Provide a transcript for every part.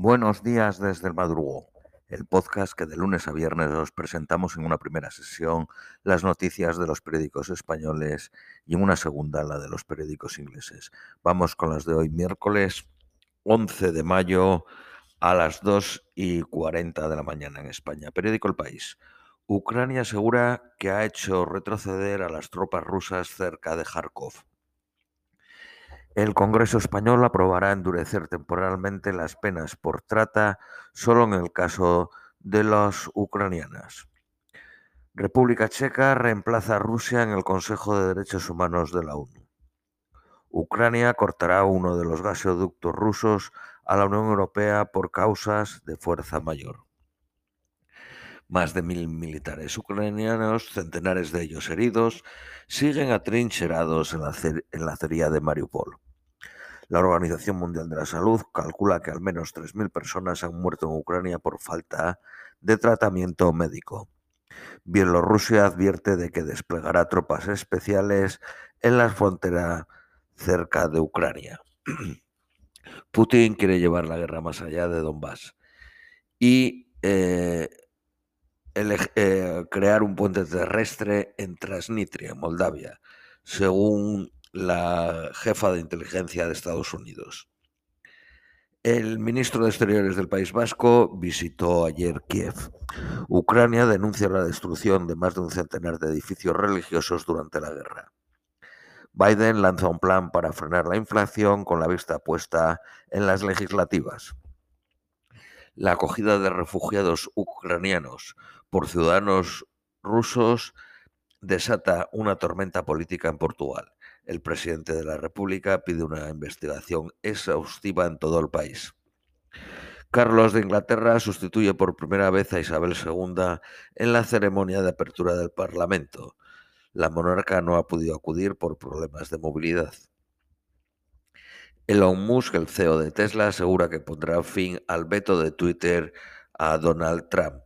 Buenos días desde el madrugo, el podcast que de lunes a viernes os presentamos en una primera sesión las noticias de los periódicos españoles y en una segunda la de los periódicos ingleses. Vamos con las de hoy, miércoles 11 de mayo a las 2 y 40 de la mañana en España. Periódico El País. Ucrania asegura que ha hecho retroceder a las tropas rusas cerca de Kharkov. El Congreso español aprobará endurecer temporalmente las penas por trata solo en el caso de las ucranianas. República Checa reemplaza a Rusia en el Consejo de Derechos Humanos de la ONU. Ucrania cortará uno de los gasoductos rusos a la Unión Europea por causas de fuerza mayor. Más de mil militares ucranianos, centenares de ellos heridos, siguen atrincherados en la, en la de Mariupol. La Organización Mundial de la Salud calcula que al menos 3.000 personas han muerto en Ucrania por falta de tratamiento médico. Bielorrusia advierte de que desplegará tropas especiales en la frontera cerca de Ucrania. Putin quiere llevar la guerra más allá de Donbass y eh, eh, crear un puente terrestre en Transnistria, Moldavia, según la jefa de inteligencia de Estados Unidos. El ministro de Exteriores del País Vasco visitó ayer Kiev. Ucrania denuncia la destrucción de más de un centenar de edificios religiosos durante la guerra. Biden lanza un plan para frenar la inflación con la vista puesta en las legislativas. La acogida de refugiados ucranianos por ciudadanos rusos desata una tormenta política en Portugal el presidente de la República pide una investigación exhaustiva en todo el país. Carlos de Inglaterra sustituye por primera vez a Isabel II en la ceremonia de apertura del Parlamento. La monarca no ha podido acudir por problemas de movilidad. Elon Musk, el CEO de Tesla, asegura que pondrá fin al veto de Twitter a Donald Trump.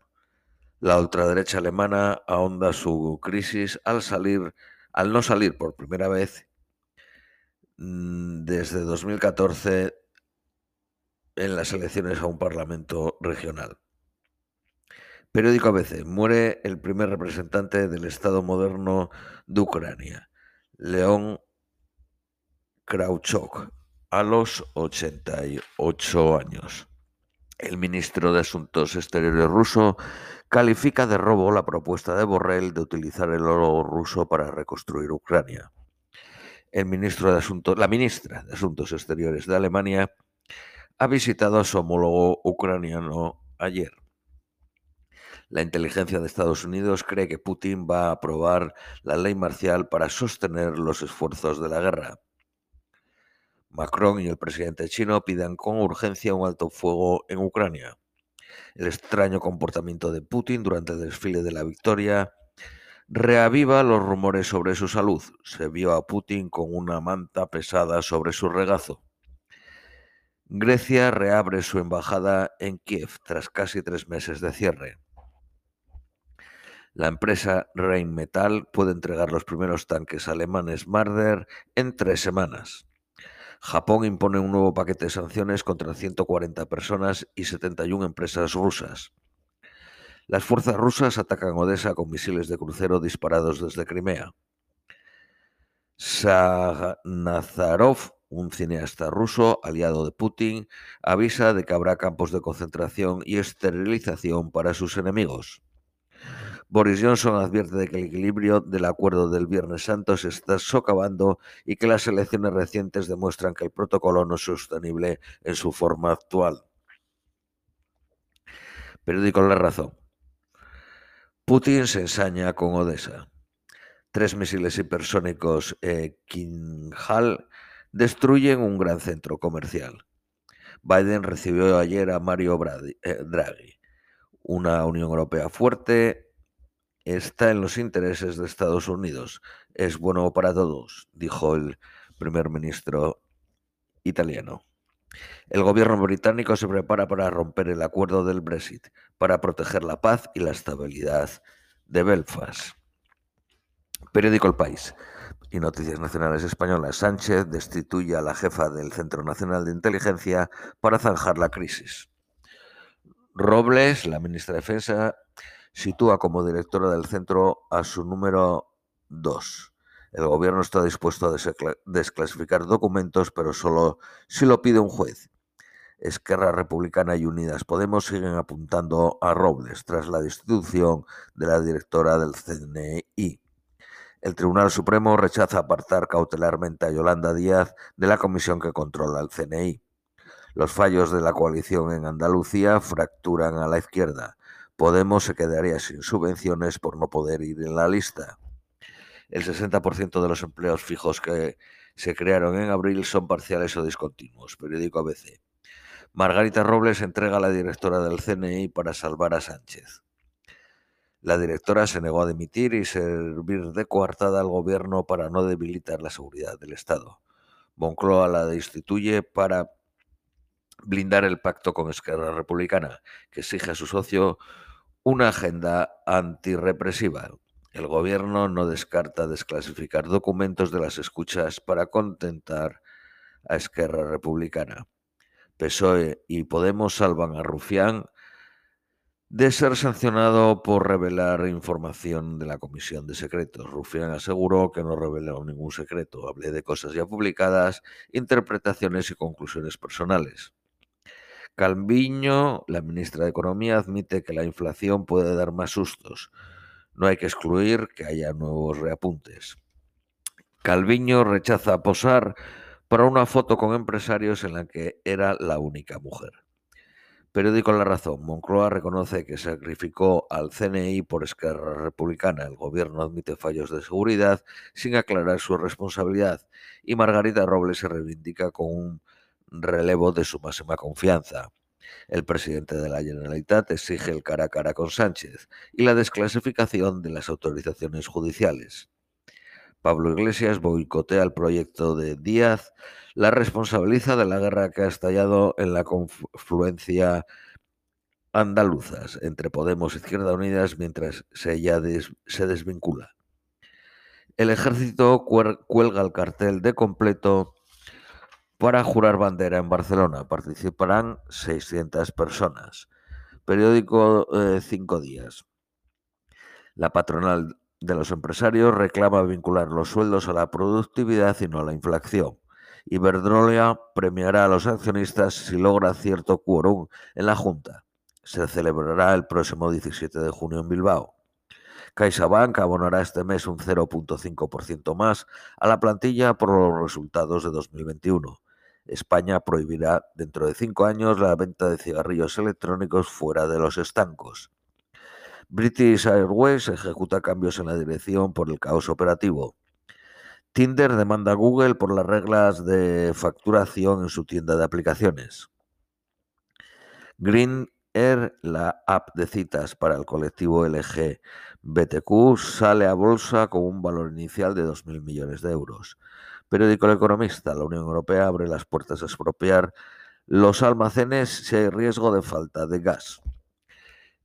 La ultraderecha alemana ahonda su crisis al no salir por primera vez Mm, desde 2014 en las elecciones a un parlamento regional. Periódico ABC. Muere el primer representante del Estado moderno de Ucrania, León Krauchok, a los 88 años. El ministro de Asuntos Exteriores ruso califica de robo la propuesta de Borrell de utilizar el oro ruso para reconstruir Ucrania el ministro de Asuntos, la ministra de Asuntos Exteriores de Alemania ha visitado a su homólogo ucraniano ayer. La inteligencia de Estados Unidos cree que Putin va a aprobar la ley marcial para sostener los esfuerzos de la guerra. Macron y el presidente chino piden con urgencia un alto fuego en Ucrania. El extraño comportamiento de Putin durante el desfile de la victoria reaviva los rumores sobre su salud. Se vio a Putin con una manta pesada sobre su regazo. Grecia reabre su embajada en Kiev tras casi tres meses de cierre. La empresa Rheinmetall puede entregar los primeros tanques alemanes Marder en tres semanas. Japón impone un nuevo paquete de sanciones contra 140 personas y 71 empresas rusas. Las fuerzas rusas atacan Odessa con misiles de crucero disparados desde Crimea. Nazarov, un cineasta ruso aliado de Putin, avisa de que habrá campos de concentración y esterilización para sus enemigos. Boris Johnson advierte de que el equilibrio del acuerdo del Viernes Santo se está socavando y que las elecciones recientes demuestran que el protocolo no es sostenible en su forma actual. Periódico La Razón. Putin se ensaña con Odessa. Tres misiles hipersónicos eh, Kinjal destruyen un gran centro comercial. Biden recibió ayer a Mario eh, Draghi. Una Unión Europea fuerte está en los intereses de Estados Unidos. Es bueno para todos, dijo el primer ministro italiano. El gobierno británico se prepara para romper el acuerdo del Brexit, para proteger la paz y la estabilidad de Belfast. Periódico El País y Noticias Nacionales Españolas. Sánchez destituye a la jefa del Centro Nacional de Inteligencia para zanjar la crisis. Robles, la ministra de Defensa, sitúa como directora del centro a su número 2. El gobierno está dispuesto a desclasificar documentos, pero solo si lo pide un juez. Esquerra Republicana y Unidas Podemos siguen apuntando a Robles tras la destitución de la directora del CNI. El Tribunal Supremo rechaza apartar cautelarmente a Yolanda Díaz de la comisión que controla el CNI. Los fallos de la coalición en Andalucía fracturan a la izquierda. Podemos se quedaría sin subvenciones por no poder ir en la lista. El 60% de los empleos fijos que se crearon en abril son parciales o discontinuos. Periódico ABC. Margarita Robles entrega a la directora del CNI para salvar a Sánchez. La directora se negó a dimitir y servir de coartada al gobierno para no debilitar la seguridad del Estado. Moncloa la destituye para blindar el pacto con Esquerra Republicana, que exige a su socio una agenda antirrepresiva. El gobierno no descarta desclasificar documentos de las escuchas para contentar a Esquerra Republicana. PSOE y Podemos salvan a Rufián de ser sancionado por revelar información de la Comisión de Secretos. Rufián aseguró que no reveló ningún secreto. Hablé de cosas ya publicadas, interpretaciones y conclusiones personales. Calviño, la ministra de Economía, admite que la inflación puede dar más sustos. No hay que excluir que haya nuevos reapuntes. Calviño rechaza posar para una foto con empresarios en la que era la única mujer. Periódico La Razón. Moncloa reconoce que sacrificó al CNI por Esquerra Republicana. El gobierno admite fallos de seguridad sin aclarar su responsabilidad y Margarita Robles se reivindica con un relevo de su máxima confianza. El presidente de la Generalitat exige el cara a cara con Sánchez y la desclasificación de las autorizaciones judiciales. Pablo Iglesias boicotea el proyecto de Díaz, la responsabiliza de la guerra que ha estallado en la confluencia andaluzas entre Podemos y Izquierda Unidas mientras se, se desvincula. El ejército cuelga el cartel de completo para jurar bandera en Barcelona. Participarán 600 personas. Periódico eh, Cinco Días. La patronal de los empresarios reclama vincular los sueldos a la productividad y no a la inflación. Iberdrola premiará a los accionistas si logra cierto quórum en la Junta. Se celebrará el próximo 17 de junio en Bilbao. CaixaBank abonará este mes un 0.5% más a la plantilla por los resultados de 2021. España prohibirá dentro de cinco años la venta de cigarrillos electrónicos fuera de los estancos. British Airways ejecuta cambios en la dirección por el caos operativo. Tinder demanda a Google por las reglas de facturación en su tienda de aplicaciones. Green Air, la app de citas para el colectivo LGBTQ, sale a bolsa con un valor inicial de 2.000 millones de euros. Periódico El Economista, la Unión Europea abre las puertas a expropiar los almacenes si hay riesgo de falta de gas.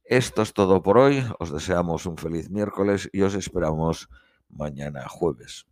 Esto es todo por hoy. Os deseamos un feliz miércoles y os esperamos mañana jueves.